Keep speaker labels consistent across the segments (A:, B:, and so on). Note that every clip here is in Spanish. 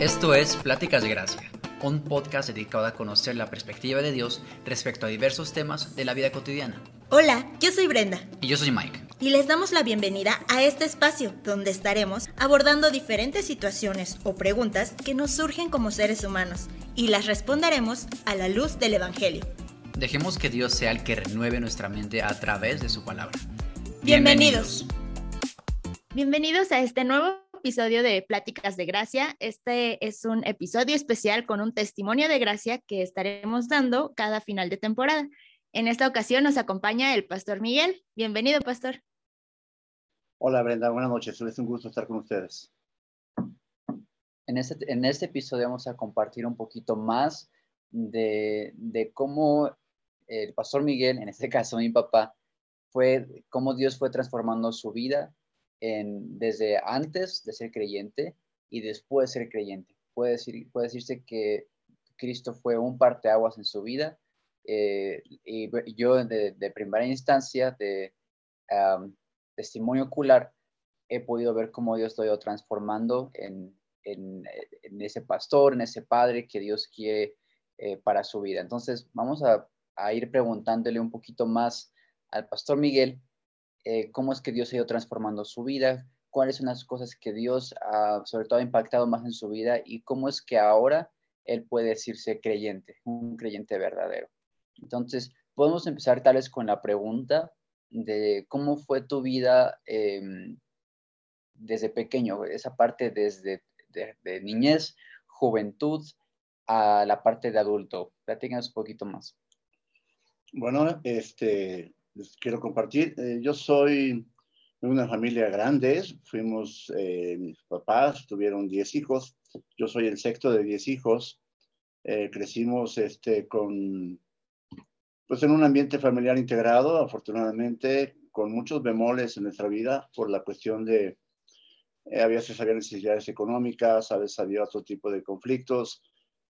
A: Esto es Pláticas de Gracia, un podcast dedicado a conocer la perspectiva de Dios respecto a diversos temas de la vida cotidiana.
B: Hola, yo soy Brenda.
A: Y yo soy Mike.
B: Y les damos la bienvenida a este espacio donde estaremos abordando diferentes situaciones o preguntas que nos surgen como seres humanos y las responderemos a la luz del Evangelio.
A: Dejemos que Dios sea el que renueve nuestra mente a través de su palabra.
B: Bienvenidos.
C: Bienvenidos a este nuevo episodio de Pláticas de Gracia. Este es un episodio especial con un testimonio de gracia que estaremos dando cada final de temporada. En esta ocasión nos acompaña el pastor Miguel. Bienvenido, pastor.
D: Hola, Brenda. Buenas noches. Es un gusto estar con ustedes.
A: En este, en este episodio vamos a compartir un poquito más de, de cómo el pastor Miguel, en este caso mi papá, fue cómo Dios fue transformando su vida en, desde antes de ser creyente y después de ser creyente. Puede, decir, puede decirse que Cristo fue un parteaguas en su vida eh, y yo de, primera instancia, de testimonio ocular, he podido ver cómo Dios lo ha ido transformando en, en, ese pastor, en ese padre que Dios quiere eh, para su vida. Entonces, vamos a, a, ir preguntándole un poquito más al pastor Miguel eh, cómo es que Dios ha ido transformando su vida, cuáles son las cosas que Dios ha, sobre todo, ha impactado más en su vida y cómo es que ahora él puede decirse creyente, un creyente verdadero. Entonces, podemos empezar tal vez con la pregunta de cómo fue tu vida em, desde pequeño, esa parte desde de, niñez, juventud, a la parte de adulto. Platícanos un poquito más.
D: Bueno, este, les quiero compartir. Eh, yo soy de una familia grande, fuimos, eh, mis papás tuvieron 10 hijos, yo soy el sexto de 10 hijos, eh, crecimos este, con, pues en un ambiente familiar integrado, afortunadamente, con muchos bemoles en nuestra vida por la cuestión de, a veces había necesidades económicas, a veces había otro tipo de conflictos,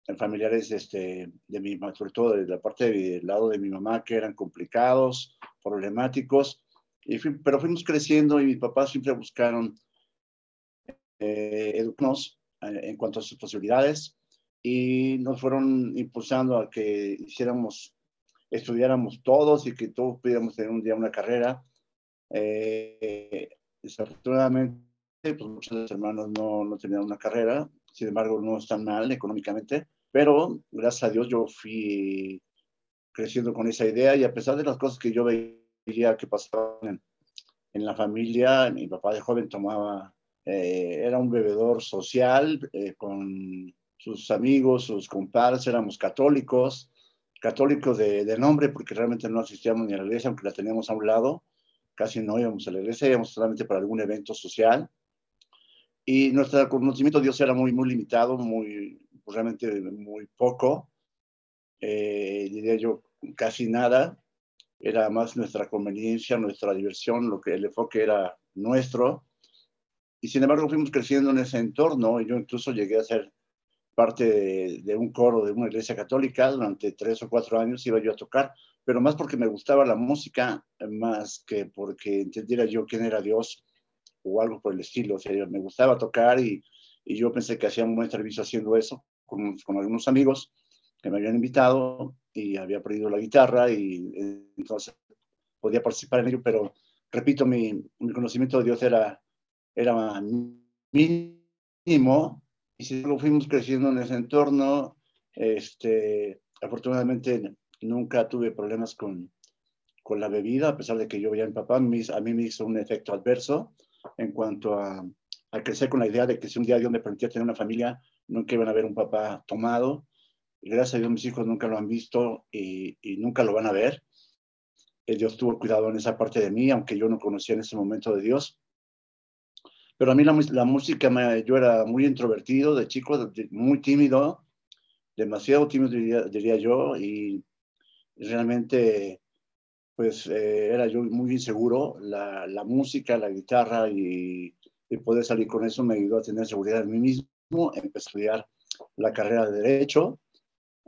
D: en familiares este, de mi, sobre todo de la parte del lado de mi mamá, que eran complicados, problemáticos, y pero fuimos creciendo y mis papás siempre buscaron eh, educarnos eh, en cuanto a sus posibilidades. Y nos fueron impulsando a que hiciéramos, estudiáramos todos y que todos pudiéramos tener un día una carrera. Eh, desafortunadamente, pues muchos hermanos no, no tenían una carrera, sin embargo no están mal económicamente, pero gracias a Dios yo fui creciendo con esa idea y a pesar de las cosas que yo veía que pasaban en, la familia, mi papá de joven tomaba, eh, era un bebedor social eh, con sus amigos, sus compadres, éramos católicos, católicos de, de, nombre porque realmente no asistíamos ni a la iglesia, aunque la teníamos a un lado, casi no íbamos a la iglesia, íbamos solamente para algún evento social. Y nuestro conocimiento de Dios era muy, muy limitado, muy, realmente muy poco, eh, diría yo casi nada, era más nuestra conveniencia, nuestra diversión, lo que el enfoque era nuestro, y sin embargo fuimos creciendo en ese entorno, y yo incluso llegué a ser parte de, un coro de una iglesia católica, durante tres o cuatro años iba yo a tocar, pero más porque me gustaba la música, más que porque entendiera yo quién era Dios o algo por el estilo. O sea, me gustaba tocar y, yo pensé que hacía un buen servicio haciendo eso con, algunos amigos que me habían invitado y había aprendido la guitarra y entonces podía participar en ello, pero repito, mi, mi conocimiento de Dios era, era mínimo y si luego fuimos creciendo en ese entorno, este, afortunadamente nunca tuve problemas con, con la bebida, a pesar de que yo veía a mi papá, a mí me hizo un efecto adverso, en cuanto a, a, crecer con la idea de que si un día Dios me permitía tener una familia, nunca iban a ver un papá tomado. Gracias a Dios mis hijos nunca lo han visto y, y nunca lo van a ver. Eh, Dios tuvo cuidado en esa parte de mí, aunque yo no conocía en ese momento de Dios. Pero a mí la, la música, me, yo era muy introvertido de chico, muy tímido, demasiado tímido diría, diría yo, y realmente pues eh, era yo muy inseguro. La, la, música, la guitarra y, y, poder salir con eso me ayudó a tener seguridad en mí mismo. Empecé a estudiar la carrera de Derecho.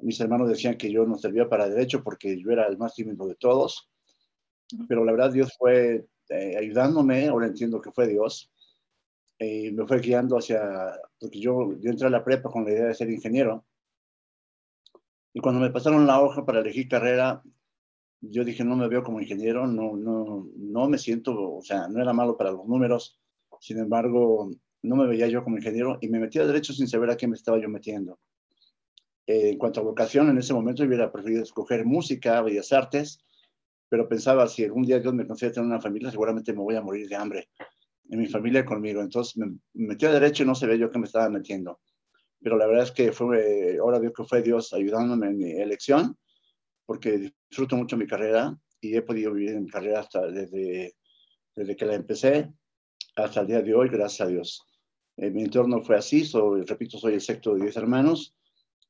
D: Mis hermanos decían que yo no servía para Derecho porque yo era el más tímido de todos. Pero la verdad Dios fue eh, ayudándome, ahora entiendo que fue Dios. y me fue guiando hacia, porque yo, yo entré a la prepa con la idea de ser ingeniero. Y cuando me pasaron la hoja para elegir carrera, yo dije, no me veo como ingeniero, no, no, no me siento, o sea, no era malo para los números, sin embargo, no me veía yo como ingeniero y me metí a derecho sin saber a qué me estaba yo metiendo. Eh, en cuanto a vocación, en ese momento hubiera preferido escoger música, bellas artes, pero pensaba, si algún día Dios me concede tener una familia, seguramente me voy a morir de hambre en mi familia conmigo. Entonces me, metí a derecho y no sabía yo qué me estaba metiendo. Pero la verdad es que fue, ahora veo que fue Dios ayudándome en mi elección, porque disfruto mucho mi carrera y he podido vivir en mi carrera hasta desde, desde que la empecé hasta el día de hoy, gracias a Dios. En mi entorno fue así, soy, repito, soy el sexto de diez hermanos.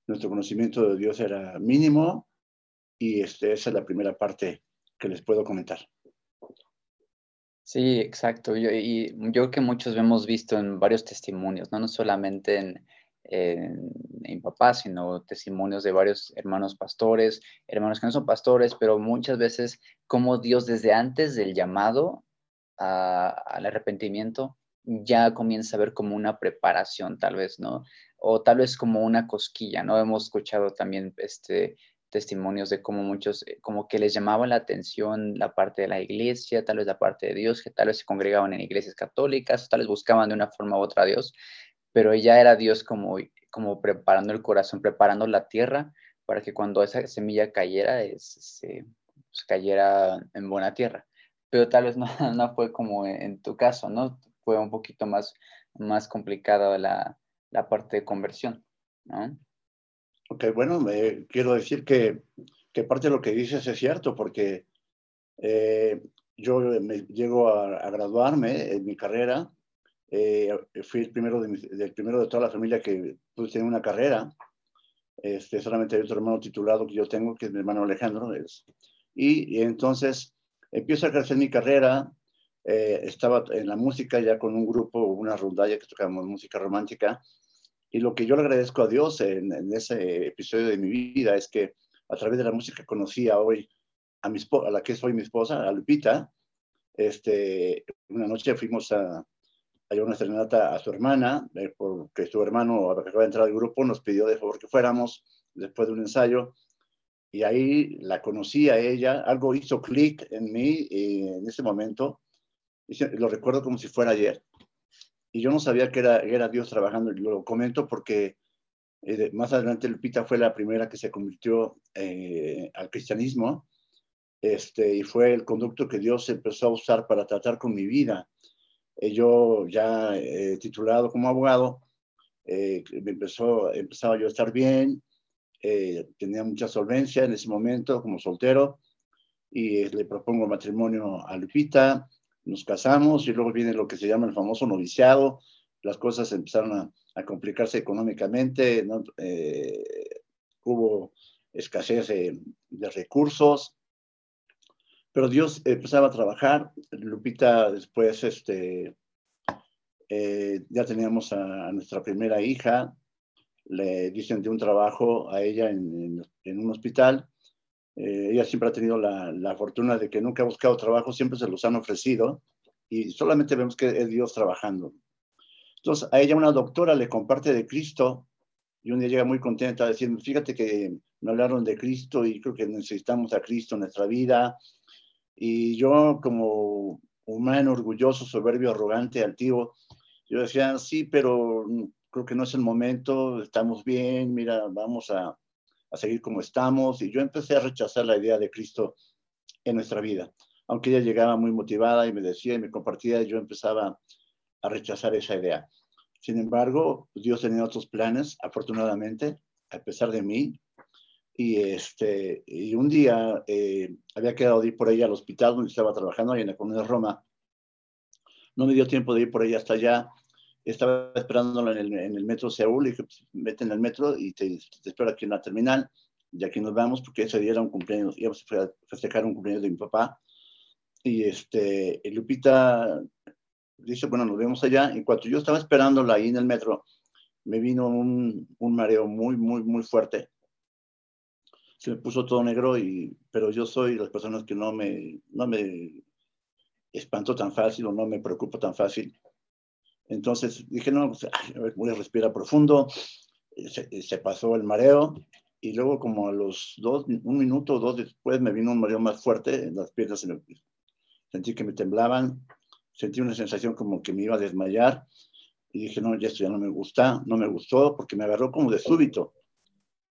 D: Nuestro conocimiento de Dios era mínimo y este, esa es la primera parte que les puedo comentar.
A: Sí, exacto. Yo, y yo creo que muchos hemos visto en varios testimonios, no, no solamente en, en, en papá, sino testimonios de varios hermanos pastores, hermanos que no son pastores, pero muchas veces como Dios desde antes del llamado al arrepentimiento ya comienza a ver como una preparación, tal vez, ¿no? O tal vez como una cosquilla, ¿no? Hemos escuchado también este, testimonios de cómo muchos, eh, como que les llamaba la atención la parte de la iglesia, tal vez la parte de Dios, que tal vez se congregaban en iglesias católicas, tal vez buscaban de una forma u otra a Dios, pero ya era Dios como, como preparando el corazón, preparando la tierra para que cuando esa semilla cayera, es, pues, cayera en buena tierra. Pero tal vez no, no fue como en, tu caso, ¿no? Fue un poquito más, más complicada la, la parte de conversión, ¿no?
D: Ok, bueno, me, quiero decir que, que, parte de lo que dices es cierto, porque eh, yo me, llego a, graduarme en mi carrera, eh, fui el primero de, del primero de toda la familia que pude tener una carrera, este, solamente hay otro hermano titulado que yo tengo, que es mi hermano Alejandro, es, y, entonces empiezo a crecer mi carrera, eh, estaba en la música ya con un grupo, una rondalla que tocábamos música romántica, y lo que yo le agradezco a Dios en, ese episodio de mi vida es que a través de la música conocí a hoy a, mi, a la que es hoy mi esposa, a Lupita. Este, una noche fuimos a, a una serenata a su hermana, eh, porque su hermano acaba de entrar al grupo, nos pidió de favor que fuéramos después de un ensayo. Y ahí la conocí a ella, algo hizo clic en mí y en ese momento. Y lo recuerdo como si fuera ayer y yo no sabía que era, era Dios trabajando, lo comento porque eh, más adelante Lupita fue la primera que se convirtió eh, al cristianismo, este, y fue el conducto que Dios empezó a usar para tratar con mi vida. Eh, yo ya titulado como abogado, me empezó, empezaba yo a estar bien, tenía mucha solvencia en ese momento como soltero, y le propongo matrimonio a Lupita, nos casamos y luego viene lo que se llama el famoso noviciado, las cosas empezaron a, complicarse económicamente, eh, hubo escasez de, recursos, pero Dios empezaba a trabajar, Lupita después este, eh, ya teníamos a, nuestra primera hija, le dicen de un trabajo a ella en, en un hospital, eh, ella siempre ha tenido la, la, fortuna de que nunca ha buscado trabajo, siempre se los han ofrecido y solamente vemos que es Dios trabajando. Entonces, a ella una doctora le comparte de Cristo y un día llega muy contenta diciendo, fíjate que me hablaron de Cristo y creo que necesitamos a Cristo en nuestra vida. Y yo como humano, orgulloso, soberbio, arrogante, altivo, yo decía, sí, pero creo que no es el momento, estamos bien, mira, vamos a, a seguir como estamos. Y yo empecé a rechazar la idea de Cristo en nuestra vida. Aunque ella llegaba muy motivada y me decía y me compartía, yo empezaba a rechazar esa idea. Sin embargo, Dios tenía otros planes, afortunadamente, a pesar de mí. Y, este, y un día eh, había quedado de ir por ella al hospital donde estaba trabajando, ahí en la comunidad de Roma. No me dio tiempo de ir por ella hasta allá estaba esperándola en el, en el metro Seúl y dije, pues, vete en el metro y te, te, espero aquí en la terminal y aquí nos vamos porque ese día era un cumpleaños, íbamos a festejar un cumpleaños de mi papá. Y este, Lupita dice, bueno, nos vemos allá. Y cuando yo estaba esperándola ahí en el metro, me vino un, un mareo muy, muy, muy fuerte. Se me puso todo negro, y, pero yo soy de las personas que no me, no me espanto tan fácil o no me preocupo tan fácil Entonces dije, no, pues, a ver, voy a respirar profundo. Se, se, pasó el mareo y luego como a los dos, un minuto o dos después me vino un mareo más fuerte en las piernas. En el, sentí que me temblaban, sentí una sensación como que me iba a desmayar y dije, no, ya esto ya no me gusta, no me gustó porque me agarró como de súbito.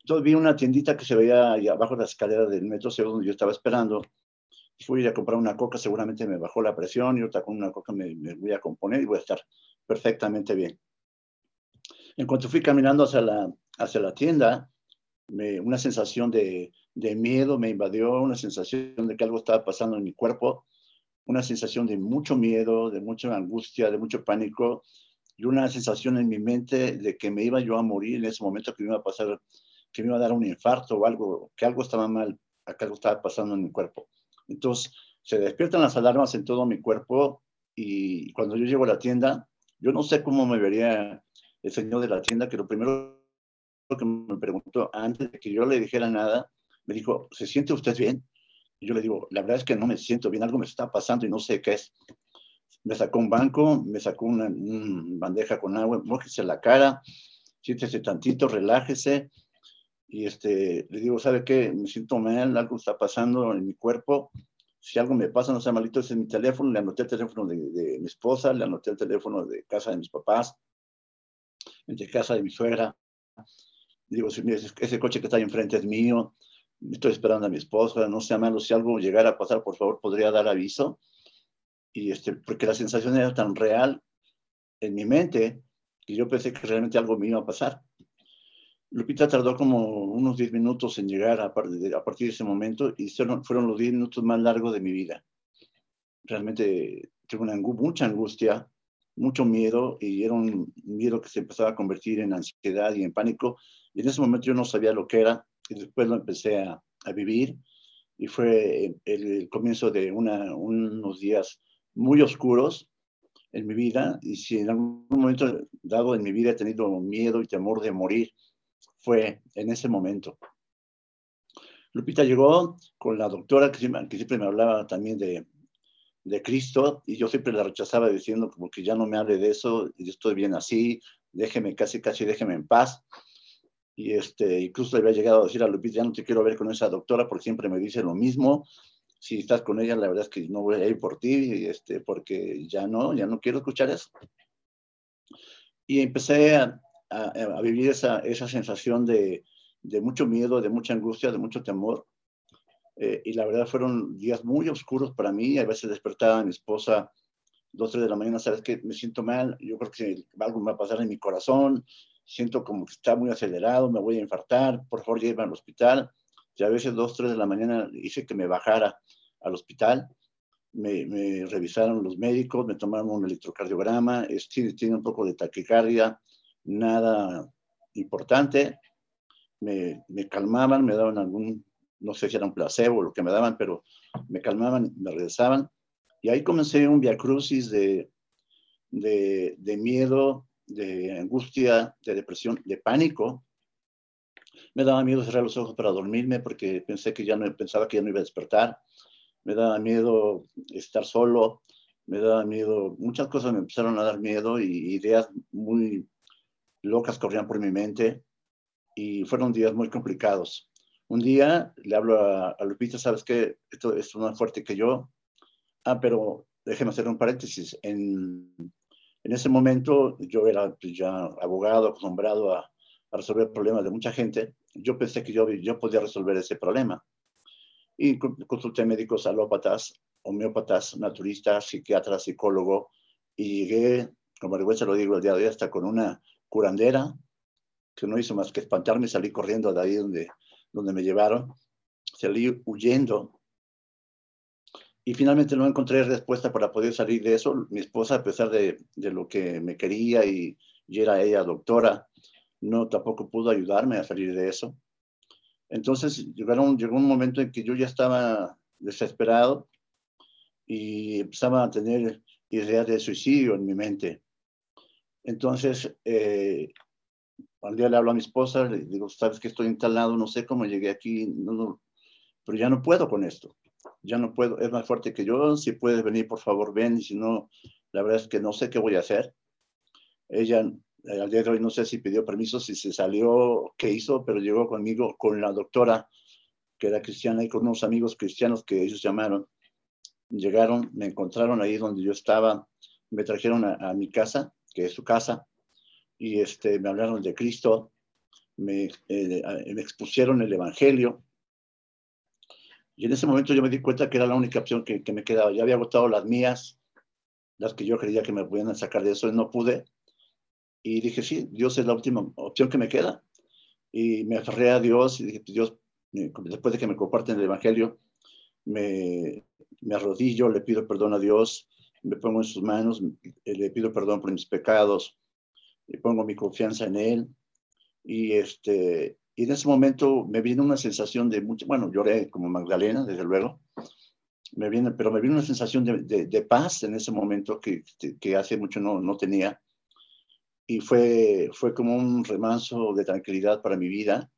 D: Entonces vi una tiendita que se veía ahí abajo de la escalera del metro, donde yo estaba esperando. Fui a comprar una coca, seguramente me bajó la presión y otra con una coca me, me voy a componer y voy a estar perfectamente bien. En cuanto fui caminando hacia la, hacia la tienda, una sensación de, de, miedo me invadió, una sensación de que algo estaba pasando en mi cuerpo, una sensación de mucho miedo, de mucha angustia, de mucho pánico y una sensación en mi mente de que me iba yo a morir en ese momento, que me iba a pasar, que me iba a dar un infarto o algo, que algo estaba mal, algo estaba pasando en mi cuerpo. Entonces, se despiertan las alarmas en todo mi cuerpo y cuando yo llego a la tienda, yo no sé cómo me vería el señor de la tienda, que lo primero que me preguntó antes de que yo le dijera nada, me dijo, ¿se siente usted bien? Y yo le digo, la verdad es que no me siento bien, algo me está pasando y no sé qué es. Me sacó un banco, me sacó una, bandeja con agua, mójese la cara, siéntese tantito, relájese. Y este, le digo, ¿sabe qué? Me siento mal, algo está pasando en mi cuerpo. Si algo me pasa, no sea malito, ese es mi teléfono. Le anoté el teléfono de, de mi esposa, le anoté el teléfono de casa de mis papás, de casa de mi suegra. Digo, si ese coche que está ahí enfrente es mío, estoy esperando a mi esposa, no sea malo, si algo llegara a pasar, por favor, podría dar aviso. Y este, porque la sensación era tan real en mi mente que yo pensé que realmente algo me iba a pasar. Lupita tardó como unos 10 minutos en llegar a, partir de, ese momento y fueron, fueron los 10 minutos más largos de mi vida. Realmente tuve una mucha angustia, mucho miedo y era un miedo que se empezaba a convertir en ansiedad y en pánico. Y en ese momento yo no sabía lo que era y después lo empecé a, a vivir y fue el, el comienzo de una, unos días muy oscuros en mi vida y si en algún momento dado en mi vida he tenido miedo y temor de morir, fue en ese momento. Lupita llegó con la doctora que siempre, que siempre me hablaba también de, de Cristo y yo siempre la rechazaba diciendo como que ya no me hable de eso, yo estoy bien así, déjeme casi, casi, déjeme en paz. Y este, incluso le había llegado a decir a Lupita, ya no te quiero ver con esa doctora porque siempre me dice lo mismo. Si estás con ella, la verdad es que no voy a ir por ti, este, porque ya no, ya no quiero escuchar eso. Y empecé a, a, a vivir esa, esa sensación de, de mucho miedo, de mucha angustia, de mucho temor eh, y la verdad fueron días muy oscuros para mí. A veces despertaba mi esposa dos, tres de la mañana, sabes que me siento mal, yo creo que algo me va a pasar en mi corazón, siento como que está muy acelerado, me voy a infartar, por favor llévame al hospital. Y a veces dos, tres de la mañana hice que me bajara al hospital. Me, me revisaron los médicos, me tomaron un electrocardiograma, tiene un poco de taquicardia, nada importante. Me, me calmaban, me daban algún no sé si era un placebo lo que me daban, pero me calmaban, me regresaban. Y ahí comencé un viacrucis de, de, de miedo, de angustia, de depresión, de pánico. Me daba miedo cerrar los ojos para dormirme porque pensé que ya no, pensaba que ya no iba a despertar. Me daba miedo estar solo. Me daba miedo, muchas cosas me empezaron a dar miedo y ideas muy locas corrían por mi mente y fueron días muy complicados. Un día le hablo a, a Lupita, ¿sabes qué? Esto es más fuerte que yo. Ah, pero déjeme hacer un paréntesis. En, en ese momento yo era pues, ya abogado, acostumbrado a, a, resolver problemas de mucha gente. Yo pensé que yo, yo podía resolver ese problema. Y consulté médicos alópatas, homeópatas, naturistas, psiquiatras, psicólogo, y llegué, como vergüenza lo digo el día de hoy, hasta con una curandera, que no hizo más que espantarme salí corriendo de ahí donde donde me llevaron, salí huyendo y finalmente no encontré respuesta para poder salir de eso. Mi esposa, a pesar de, de lo que me quería y, y, era ella doctora, no tampoco pudo ayudarme a salir de eso. Entonces llegaron, llegó un momento en que yo ya estaba desesperado y empezaba a tener ideas de suicidio en mi mente. Entonces, eh, al día le hablo a mi esposa, le digo, sabes que estoy instalado, no sé cómo llegué aquí, pero ya no puedo con esto, ya no puedo, es más fuerte que yo, si puedes venir, por favor, ven, y si no, la verdad es que no sé qué voy a hacer. Ella eh, al día de hoy no sé si pidió permiso, si se salió, qué hizo, pero llegó conmigo con la doctora, que era cristiana, y con unos amigos cristianos que ellos llamaron. Llegaron, me encontraron ahí donde yo estaba, me trajeron a, mi casa, que es su casa, y este, me hablaron de Cristo, me, eh, me expusieron el Evangelio, y en ese momento yo me di cuenta que era la única opción que, me quedaba. Ya había agotado las mías, las que yo creía que me podían sacar de eso, y no pude. Y dije, sí, Dios es la última opción que me queda. Y me aferré a Dios y dije, Dios, después de que me comparten el Evangelio, me arrodillo, le pido perdón a Dios, me pongo en sus manos, le pido perdón por mis pecados, y pongo mi confianza en Él. Y, este, y en ese momento me viene una sensación de mucho, bueno, lloré como Magdalena, desde luego, me viene, pero me viene una sensación de, de, paz en ese momento que, que hace mucho no, no tenía y fue, fue como un remanso de tranquilidad para mi vida.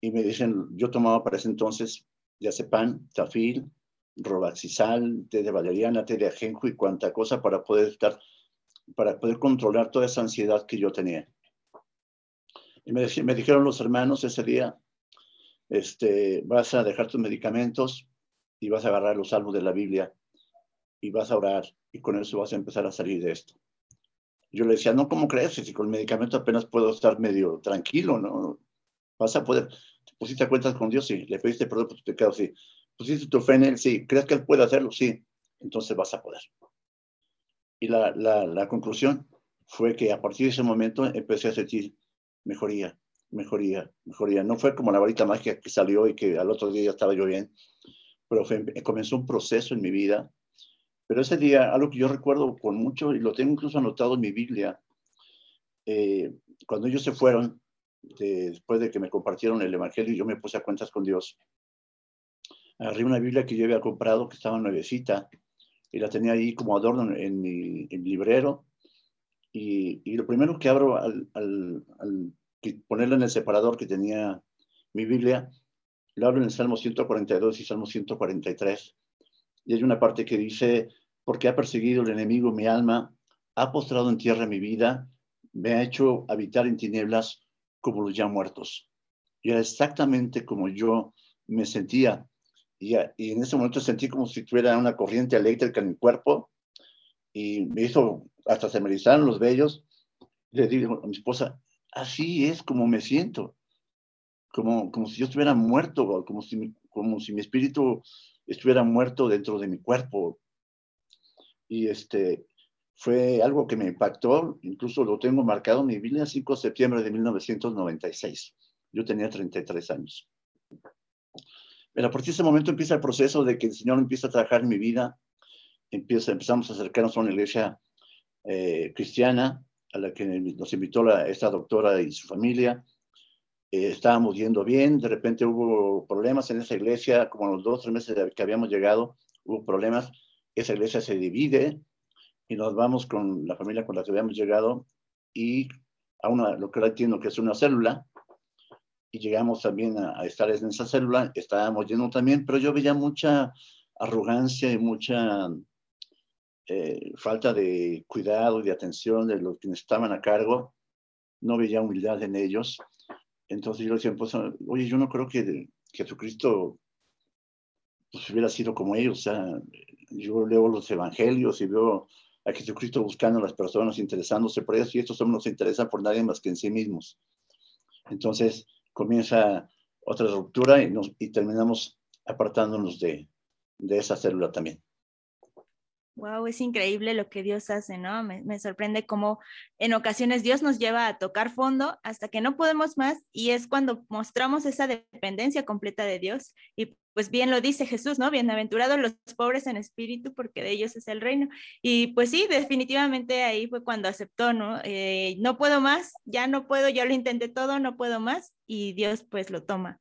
D: Y me dicen, yo tomaba para ese entonces diazepam, tafil, robaxisal, té de valeriana, té de ajenjo y cuanta cosa para poder estar, para poder controlar toda esa ansiedad que yo tenía. Y me, dijeron los hermanos ese día, este, vas a dejar tus medicamentos y vas a agarrar los salmos de la Biblia y vas a orar y con eso vas a empezar a salir de esto. Yo le decía, no, ¿cómo crees? Si con el medicamento apenas puedo estar medio tranquilo, ¿no? Vas a poder, te pusiste cuentas con Dios, sí, le pediste perdón por tus pecados, sí. Pusiste tu fe en Él, sí. ¿Crees que Él puede hacerlo? Sí. Entonces vas a poder. Y la, la, conclusión fue que a partir de ese momento empecé a sentir mejoría, mejoría, mejoría. No fue como la varita mágica que salió y que al otro día ya estaba yo bien, pero comenzó un proceso en mi vida pero ese día, algo que yo recuerdo con mucho, y lo tengo incluso anotado en mi Biblia, eh, cuando ellos se fueron, después de que me compartieron el Evangelio yo me puse a cuentas con Dios, agarré una Biblia que yo había comprado, que estaba nuevecita, y la tenía ahí como adorno en mi, librero. Y, y, lo primero que abro al, al, al, ponerla en el separador que tenía mi Biblia, lo abro en el Salmo 142 y Salmo 143 y hay una parte que dice, porque ha perseguido el enemigo mi alma, ha postrado en tierra mi vida, me ha hecho habitar en tinieblas como los ya muertos. Y era exactamente como yo me sentía. Y, en ese momento sentí como si tuviera una corriente eléctrica en mi cuerpo y me hizo, hasta se me erizaron los vellos. Le digo a mi esposa, así es como me siento, como, como si yo estuviera muerto, como si, como si mi espíritu estuviera muerto dentro de mi cuerpo. Y este, fue algo que me impactó, incluso lo tengo marcado en mi Biblia, 5 de septiembre de 1996. Yo tenía 33 años. Pero a partir de ese momento empieza el proceso de que el Señor empieza a trabajar en mi vida, empieza, empezamos a acercarnos a una iglesia eh, cristiana a la que nos invitó la, esta doctora y su familia, eh, estábamos yendo bien, de repente hubo problemas en esa iglesia, como los dos, tres meses que habíamos llegado, hubo problemas, esa iglesia se divide y nos vamos con la familia con la que habíamos llegado y a una, lo que ahora entiendo que es una célula, y llegamos también a, estar en esa célula, estábamos yendo también, pero yo veía mucha arrogancia y mucha eh, falta de cuidado y de atención de los que estaban a cargo, no veía humildad en ellos entonces yo decía, pues, oye, yo no creo que Jesucristo pues, hubiera sido como ellos. O sea, yo leo los evangelios y veo a Jesucristo buscando a las personas, interesándose por ellos, y estos hombres no se interesan por nadie más que en sí mismos. Entonces comienza otra ruptura y, nos, y terminamos apartándonos de, de esa célula también.
C: Wow, es increíble lo que Dios hace, ¿no? Me, sorprende cómo en ocasiones Dios nos lleva a tocar fondo hasta que no podemos más y es cuando mostramos esa dependencia completa de Dios. Y pues bien lo dice Jesús, ¿no? Bienaventurados los pobres en espíritu porque de ellos es el reino. Y pues sí, definitivamente ahí fue cuando aceptó, ¿no? Eh, no puedo más, ya no puedo, ya lo intenté todo, no puedo más y Dios pues lo toma.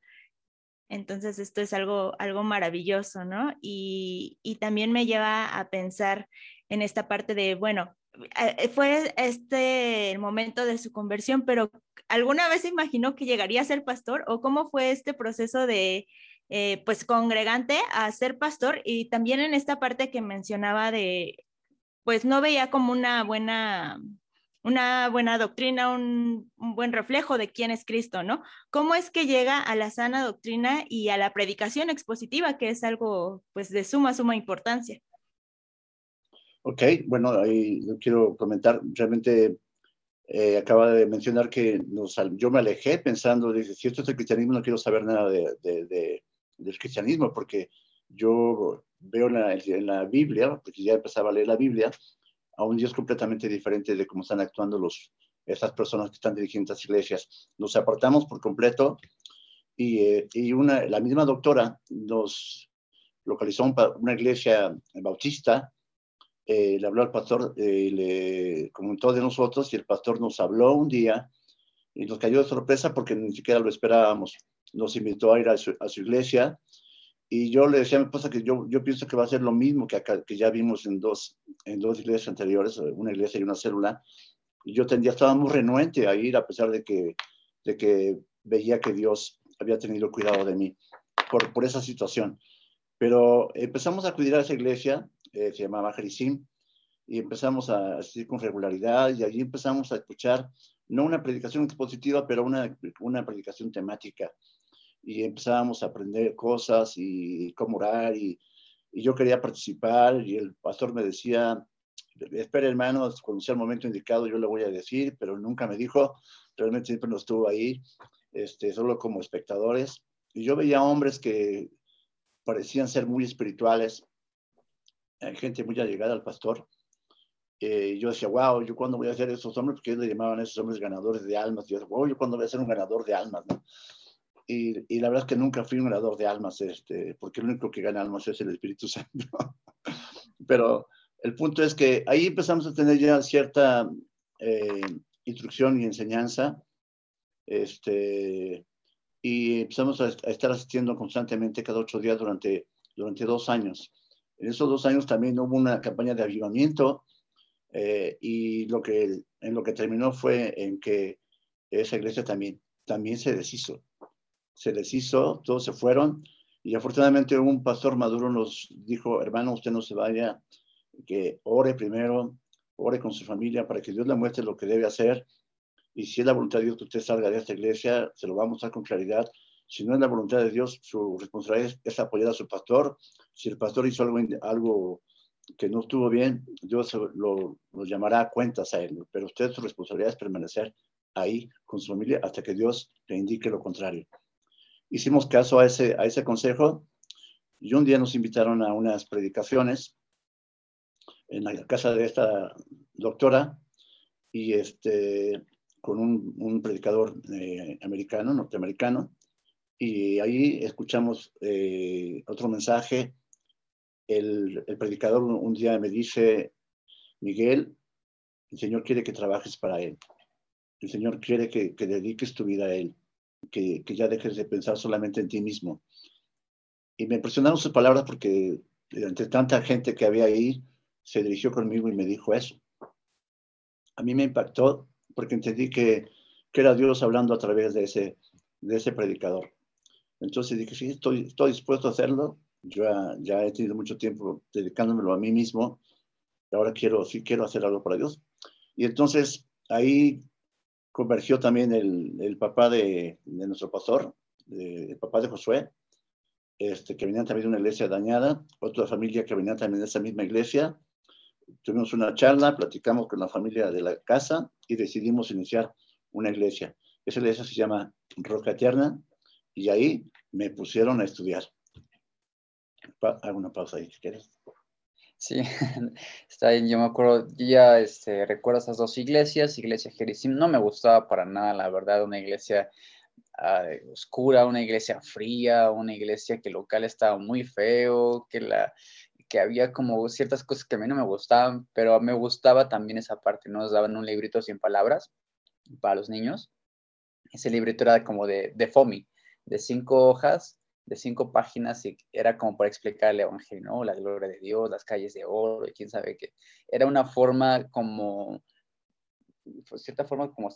C: Entonces, esto es algo, algo maravilloso, ¿no? Y, también me lleva a pensar en esta parte de, bueno, eh, fue este el momento de su conversión, pero ¿alguna vez imaginó que llegaría a ser pastor? ¿O cómo fue este proceso de, eh, pues, congregante a ser pastor? Y también en esta parte que mencionaba de, pues, no veía como una buena una buena doctrina, un, buen reflejo de quién es Cristo, ¿no? ¿Cómo es que llega a la sana doctrina y a la predicación expositiva, que es algo pues de suma, suma importancia?
D: Ok, bueno, ahí quiero comentar, realmente eh, acaba de mencionar que yo me alejé pensando, dice, si esto es el cristianismo, no quiero saber nada de, del cristianismo, porque yo veo en la, en la, Biblia, porque ya empezaba a leer la Biblia, a un Dios completamente diferente de cómo están actuando los, esas personas que están dirigiendo estas iglesias. Nos apartamos por completo y, eh, y una, la misma doctora nos localizó una iglesia bautista eh, le habló al pastor, eh, le comentó de nosotros y el pastor nos habló un día y nos cayó de sorpresa porque ni siquiera lo esperábamos. Nos invitó a ir a su, iglesia y yo le decía a mi esposa que yo, yo pienso que va a ser lo mismo que, acá, que ya vimos en dos, en dos iglesias anteriores, una iglesia y una célula. Y yo tendría, estaba muy renuente a ir a pesar de que, de que veía que Dios había tenido cuidado de mí por, por esa situación. Pero empezamos a acudir a esa iglesia eh, se llamaba Jerisim, y empezamos a asistir con regularidad y allí empezamos a escuchar, no una predicación expositiva, pero una, una predicación temática. Y empezábamos a aprender cosas y cómo orar y, y yo quería participar y el pastor me decía, espera hermano, cuando sea el momento indicado yo le voy a decir, pero nunca me dijo, realmente siempre no estuvo ahí, este, solo como espectadores. Y yo veía hombres que parecían ser muy espirituales, hay gente muy allegada al pastor. Eh, yo decía, wow, ¿yo cuándo voy a ser esos hombres? Porque ellos le llamaban a esos hombres ganadores de almas. yo decía, wow, ¿yo cuándo voy a ser un ganador de almas? ¿no? Y, y, la verdad es que nunca fui un ganador de almas, este, porque el único que gana almas es el Espíritu Santo. Pero el punto es que ahí empezamos a tener ya cierta eh, instrucción y enseñanza. Este, y empezamos a, a, estar asistiendo constantemente cada ocho días durante, durante dos años. En esos dos años también hubo una campaña de avivamiento eh, y lo que, en lo que terminó fue en que esa iglesia también, también se deshizo. Se deshizo, todos se fueron y afortunadamente un pastor maduro nos dijo, hermano, usted no se vaya, que ore primero, ore con su familia para que Dios le muestre lo que debe hacer y si es la voluntad de Dios que usted salga de esta iglesia, se lo va a mostrar con claridad si no es la voluntad de Dios, su responsabilidad es, apoyar a su pastor. Si el pastor hizo algo, algo que no estuvo bien, Dios lo, lo, llamará a cuentas a él. Pero usted su responsabilidad es permanecer ahí con su familia hasta que Dios le indique lo contrario. Hicimos caso a ese, a ese consejo y un día nos invitaron a unas predicaciones en la casa de esta doctora y este, con un, predicador eh, americano, norteamericano, y ahí escuchamos eh, otro mensaje. El, predicador un, día me dice, Miguel, el Señor quiere que trabajes para Él. El Señor quiere que dediques tu vida a Él, que, ya dejes de pensar solamente en ti mismo. Y me impresionaron sus palabras porque entre tanta gente que había ahí, se dirigió conmigo y me dijo eso. A mí me impactó porque entendí que, que era Dios hablando a través de ese, de ese predicador. Entonces dije, sí, estoy, estoy dispuesto a hacerlo. Yo ya, he tenido mucho tiempo dedicándomelo a mí mismo. Ahora quiero, sí quiero hacer algo para Dios. Y entonces ahí convergió también el, el papá de, nuestro pastor, el papá de Josué, este, que venía también de una iglesia dañada, otra familia que venía también de esa misma iglesia. Tuvimos una charla, platicamos con la familia de la casa y decidimos iniciar una iglesia. Esa iglesia se llama Roca Eterna y ahí me pusieron a estudiar. Hago una pausa ahí, si quieres.
A: Sí, está bien. Yo me acuerdo, ya este, recuerdo esas dos iglesias, iglesia Jerisim, no me gustaba para nada, la verdad, una iglesia uh, oscura, una iglesia fría, una iglesia que el local estaba muy feo, que, la, que había como ciertas cosas que a mí no me gustaban, pero me gustaba también esa parte, nos daban un librito sin palabras para los niños. Ese librito era como de, de FOMI, de cinco hojas, de cinco páginas, y era como para explicar el Evangelio, ¿no? La gloria de Dios, las calles de oro, y quién sabe qué. Era una forma como, pues cierta forma como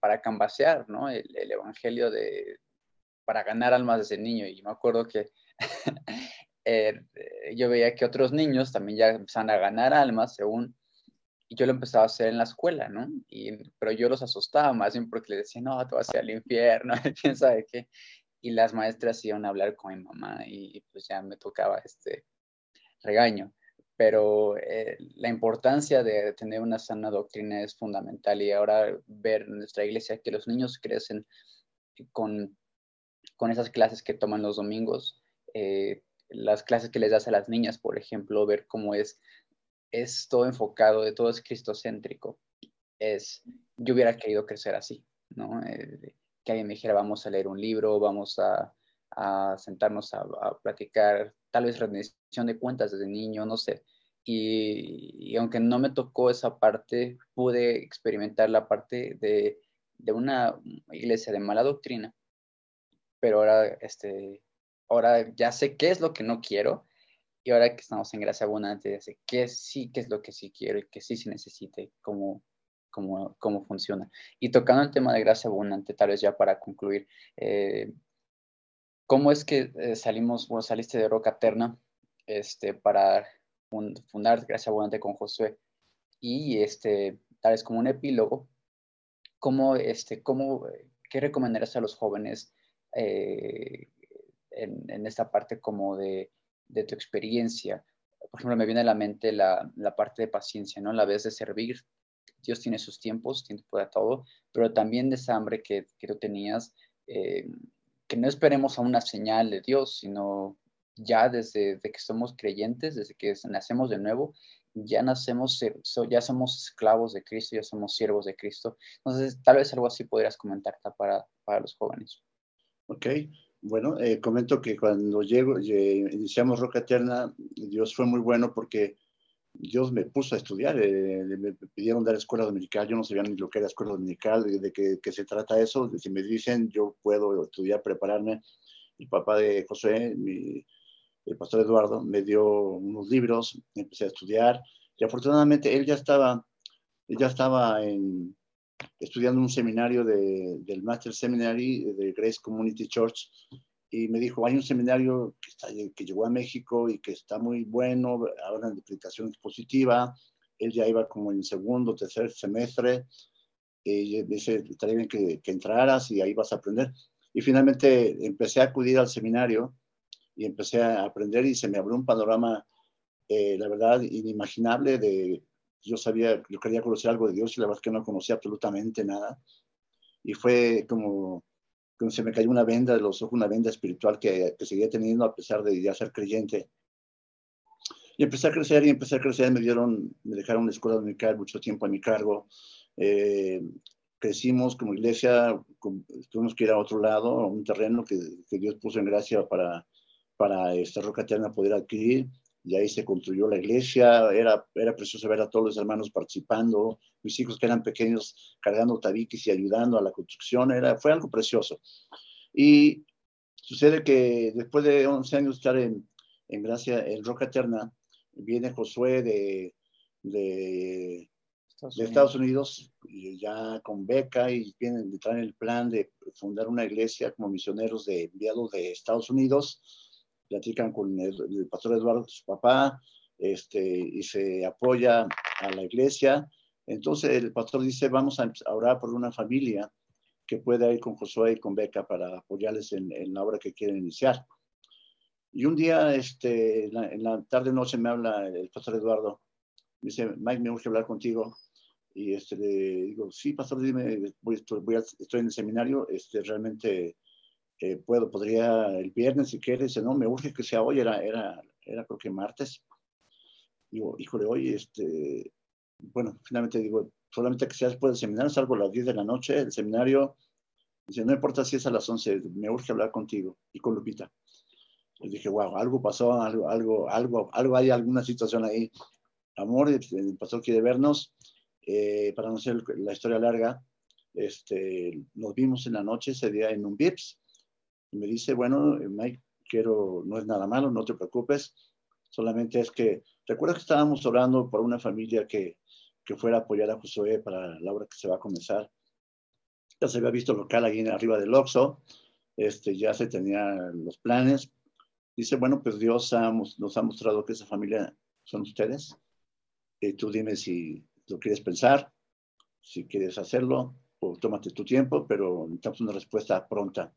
A: para cambasear, ¿no? El, Evangelio de, para ganar almas desde niño. Y me acuerdo que eh, yo veía que otros niños también ya empezaban a ganar almas según y yo lo empezaba a hacer en la escuela, ¿no? Y, pero yo los asustaba más bien porque les decía, no, te vas a ir al infierno, quién sabe qué. Y las maestras iban a hablar con mi mamá y pues ya me tocaba este regaño. Pero eh, la importancia de tener una sana doctrina es fundamental y ahora ver en nuestra iglesia que los niños crecen con, con esas clases que toman los domingos, eh, las clases que les das a las niñas, por ejemplo, ver cómo es es todo enfocado, de todo es cristocéntrico. Es, yo hubiera querido crecer así, ¿no? Eh, que alguien me dijera, vamos a leer un libro, vamos a, a sentarnos a, platicar, tal vez rendición de cuentas desde niño, no sé. Y, aunque no me tocó esa parte, pude experimentar la parte de, una iglesia de mala doctrina, pero ahora, este, ahora ya sé qué es lo que no quiero y ahora que estamos en gracia abundante, sé qué sí, qué es lo que sí quiero y qué sí se necesite, cómo, cómo, cómo funciona. Y tocando el tema de gracia abundante, tal vez ya para concluir, eh, ¿cómo es que eh, salimos, bueno, saliste de Roca Terna este, para fundar Gracia Abundante con Josué? Y este, tal vez como un epílogo, ¿cómo, este, cómo, ¿qué recomendarías a los jóvenes eh, en, en esta parte como de de tu experiencia. Por ejemplo, me viene a la mente la, parte de paciencia, ¿no? La vez de servir. Dios tiene sus tiempos, tiempo para todo, pero también de esa hambre que, que tú tenías, eh, que no esperemos a una señal de Dios, sino ya desde que somos creyentes, desde que nacemos de nuevo, ya nacemos, ya somos esclavos de Cristo, ya somos siervos de Cristo. Entonces, tal vez algo así podrías comentar para, para los jóvenes.
D: Ok, bueno, eh, comento que cuando llego, iniciamos Roca Eterna, Dios fue muy bueno porque Dios me puso a estudiar, eh, me pidieron dar escuela dominical, yo no sabía ni lo que era escuela dominical, de, qué se trata eso, si me dicen yo puedo estudiar, prepararme. El papá de José, el pastor Eduardo, me dio unos libros, empecé a estudiar y afortunadamente él ya estaba, él ya estaba en, estudiando un seminario de, del Master Seminary de Grace Community Church y me dijo, hay un seminario que, está, que llegó a México y que está muy bueno, ahora en aplicación positiva. Él ya iba como en segundo, tercer semestre. Y dice, estaría bien que, que entraras y ahí vas a aprender. Y finalmente empecé a acudir al seminario y empecé a aprender y se me abrió un panorama, eh, la verdad, inimaginable de yo sabía, yo quería conocer algo de Dios y la verdad es que no conocía absolutamente nada. Y fue como, como se me cayó una venda de los ojos, una venda espiritual que, que seguía teniendo a pesar de ya ser creyente. Y empecé a crecer y empecé a crecer, me dieron, me dejaron una escuela dominical mucho tiempo a mi cargo. Eh, crecimos como iglesia, tuvimos que ir a otro lado, a un terreno que, que Dios puso en gracia para, para esta roca eterna poder adquirir y ahí se construyó la iglesia, era, era precioso ver a todos los hermanos participando, mis hijos que eran pequeños cargando tabiques y ayudando a la construcción, era, fue algo precioso. Y sucede que después de 11 años de estar en, en Gracia, en Roca Eterna, viene Josué de, de, Estados, de Estados Unidos, ya con beca y vienen, traen el plan de fundar una iglesia como misioneros de enviados de Estados Unidos platican con el, pastor Eduardo, su papá, este, y se apoya a la iglesia. Entonces el pastor dice, vamos a orar por una familia que pueda ir con Josué y con Beca para apoyarles en, la obra que quieren iniciar. Y un día, este, en la tarde noche me habla el pastor Eduardo, me dice, Mike, me gusta hablar contigo. Y este, le digo, sí, pastor, dime, voy, estoy, voy estoy en el seminario, este, realmente eh, puedo, podría el viernes si quieres, no, me urge que sea hoy, era, era, era creo que martes. Digo, híjole, hoy, este, bueno, finalmente digo, solamente que sea después del seminario, salgo a las 10 de la noche, el seminario, dice, no importa si es a las 11, me urge hablar contigo y con Lupita. Y dije, wow, algo pasó, algo, algo, algo, algo hay alguna situación ahí. Amor, el pastor quiere vernos, eh, para no ser la historia larga, este, nos vimos en la noche ese día en un VIPS, y me dice, bueno, Mike, quiero, no es nada malo, no te preocupes, solamente es que, recuerda que estábamos orando por una familia que, que fuera a apoyar a Josué para la obra que se va a comenzar. Ya se había visto local ahí arriba del Oxo, este, ya se tenían los planes. Dice, bueno, pues Dios nos ha mostrado que esa familia son ustedes. Y tú dime si, lo quieres pensar, si quieres hacerlo, o tómate tu tiempo, pero necesitamos una respuesta pronta.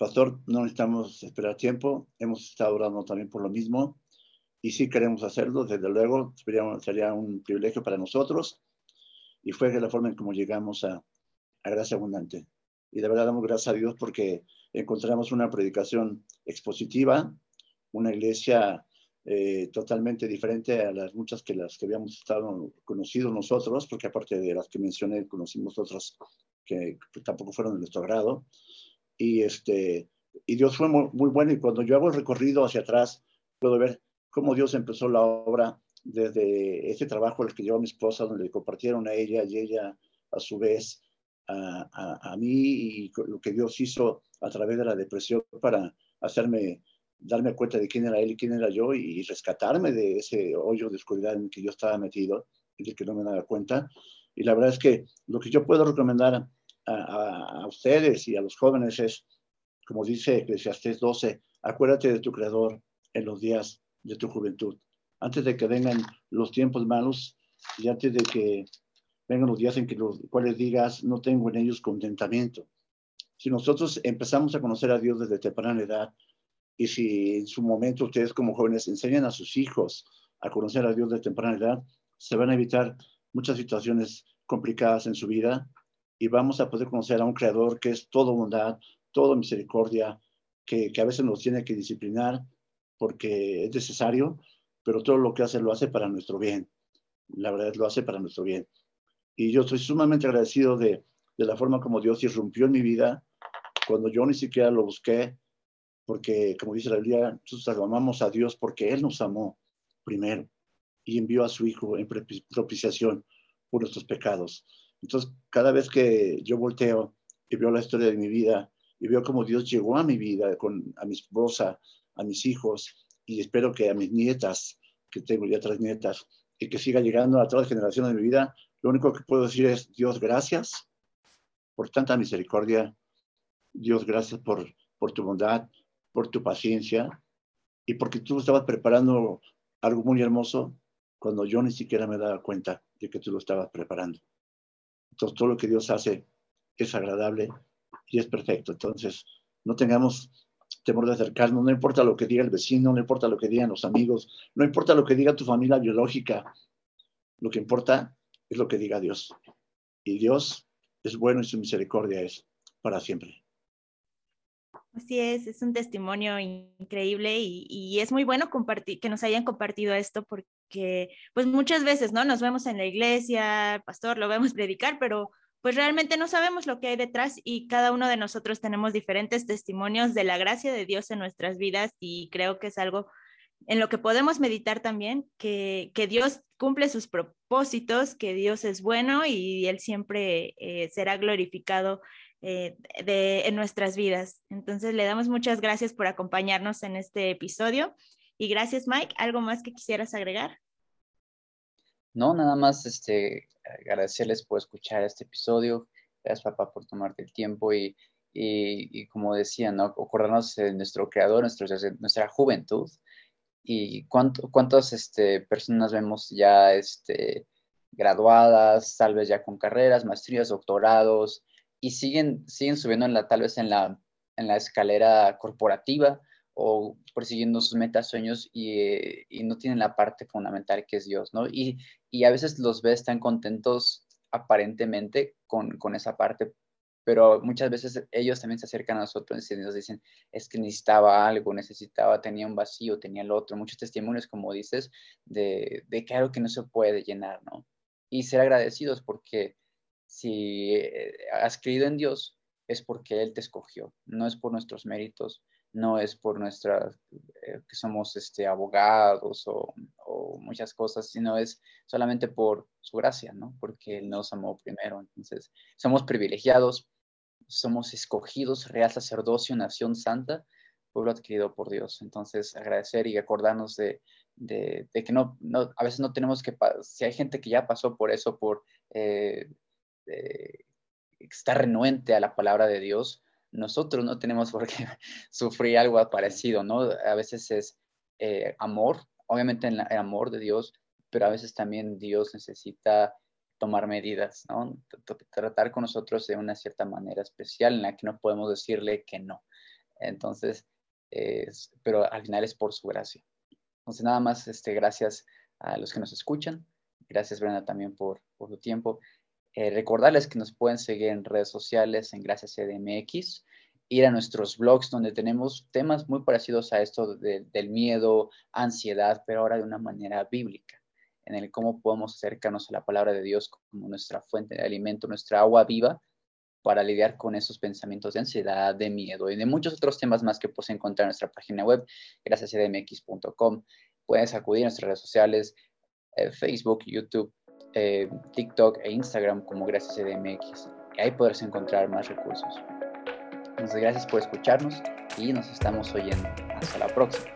D: Pastor, no necesitamos esperar tiempo, hemos estado orando también por lo mismo y si queremos hacerlo, desde luego, sería, un privilegio para nosotros y fue la forma en cómo llegamos a, a Gracia Abundante. Y de verdad damos gracias a Dios porque encontramos una predicación expositiva, una iglesia eh, totalmente diferente a las muchas que las que habíamos estado conocido nosotros, porque aparte de las que mencioné, conocimos otras que, tampoco fueron de nuestro grado. Y, este, y Dios fue muy, muy, bueno y cuando yo hago el recorrido hacia atrás, puedo ver cómo Dios empezó la obra desde ese trabajo el que llevó a mi esposa, donde le compartieron a ella y ella a su vez a, a, a mí y lo que Dios hizo a través de la depresión para hacerme darme cuenta de quién era él y quién era yo y, rescatarme de ese hoyo de oscuridad en que yo estaba metido y del que no me daba cuenta. Y la verdad es que lo que yo puedo recomendar a, ustedes y a los jóvenes es, como dice Eclesiastés 12, acuérdate de tu Creador en los días de tu juventud. Antes de que vengan los tiempos malos y antes de que vengan los días en que los cuales digas, no tengo en ellos contentamiento. Si nosotros empezamos a conocer a Dios desde temprana edad, y si en su momento ustedes como jóvenes enseñan a sus hijos a conocer a Dios de temprana edad, se van a evitar muchas situaciones complicadas en su vida y vamos a poder conocer a un creador que es todo bondad, todo misericordia, que, que a veces nos tiene que disciplinar porque es necesario, pero todo lo que hace lo hace para nuestro bien. La verdad lo hace para nuestro bien. Y yo estoy sumamente agradecido de, de la forma como Dios irrumpió en mi vida cuando yo ni siquiera lo busqué, porque como dice la Biblia, nosotros amamos a Dios porque Él nos amó primero y envió a su Hijo en propiciación por nuestros pecados. Entonces, cada vez que yo volteo y veo la historia de mi vida y veo cómo Dios llegó a mi vida, con, a mi esposa, a mis hijos y espero que a mis nietas, que tengo ya tres nietas, y que siga llegando a todas las generaciones de mi vida, lo único que puedo decir es, Dios, gracias por tanta misericordia. Dios, gracias por, por tu bondad por tu paciencia y porque tú estabas preparando algo muy hermoso cuando yo ni siquiera me daba cuenta de que tú lo estabas preparando. Entonces, todo lo que Dios hace es agradable y es perfecto. Entonces, no tengamos temor de acercarnos, no importa lo que diga el vecino, no importa lo que digan los amigos, no importa lo que diga tu familia biológica, lo que importa es lo que diga Dios. Y Dios es bueno y su misericordia es para siempre.
C: Así es, es un testimonio increíble y, es muy bueno que nos hayan compartido esto porque pues muchas veces, ¿no? Nos vemos en la iglesia, pastor, lo vemos predicar, pero pues realmente no sabemos lo que hay detrás y cada uno de nosotros tenemos diferentes testimonios de la gracia de Dios en nuestras vidas y creo que es algo en lo que podemos meditar también, que, que Dios cumple sus propósitos, que Dios es bueno y Él siempre eh, será glorificado eh, en nuestras vidas. Entonces, le damos muchas gracias por acompañarnos en este episodio. Y gracias, Mike. ¿Algo más que quisieras agregar?
A: No, nada más este, agradecerles por escuchar este episodio. Gracias, papá, por tomarte el tiempo y, y, como decía, ¿no? acordarnos de nuestro creador, nuestro, nuestra juventud y cuánto, cuántas este, personas vemos ya este, graduadas, tal vez ya con carreras, maestrías, doctorados, y siguen, siguen subiendo en la, tal vez en la, en la escalera corporativa o persiguiendo sus metas, sueños y, y, no tienen la parte fundamental que es Dios, ¿no? Y, y a veces los ves tan contentos aparentemente con, con, esa parte, pero muchas veces ellos también se acercan a nosotros y nos dicen, es que necesitaba algo, necesitaba, tenía un vacío, tenía el otro, muchos testimonios, como dices, de, de que algo que no se puede llenar, ¿no? Y ser agradecidos porque si eh, has creído en Dios, es porque Él te escogió, no es por nuestros méritos, no es por nuestras, eh, que somos este, abogados o, muchas cosas, sino es solamente por su gracia, ¿no? Porque Él nos amó primero. Entonces, somos privilegiados, somos escogidos, real sacerdocio, nación santa, pueblo adquirido por Dios. Entonces, agradecer y acordarnos de, que no, no, a veces no tenemos que, si hay gente que ya pasó por eso, por... Eh, este, está renuente a la palabra de Dios, nosotros no tenemos por qué sufrir algo parecido, ¿no? A veces es eh, amor, obviamente el, amor de Dios, pero a veces también Dios necesita tomar medidas, ¿no? Tratar con nosotros de una cierta manera especial en la que no podemos decirle que no. Entonces, pero al final es por su gracia. Entonces, nada más, este, gracias a los que nos escuchan. Gracias, Brenda, también por, por tu tiempo. Eh, recordarles que nos pueden seguir en redes sociales en Gracias CDMX, ir a nuestros blogs donde tenemos temas muy parecidos a esto del miedo, ansiedad, pero ahora de una manera bíblica, en el cómo podemos acercarnos a la palabra de Dios como nuestra fuente de alimento, nuestra agua viva para lidiar con esos pensamientos de ansiedad, de miedo y de muchos otros temas más que puedes encontrar en nuestra página web, graciascdmx.com. Puedes acudir a nuestras redes sociales, eh, Facebook, YouTube, eh, TikTok e Instagram como Gracias CDMX. Y ahí podrás encontrar más recursos. Entonces, gracias por escucharnos y nos estamos oyendo. Hasta la próxima.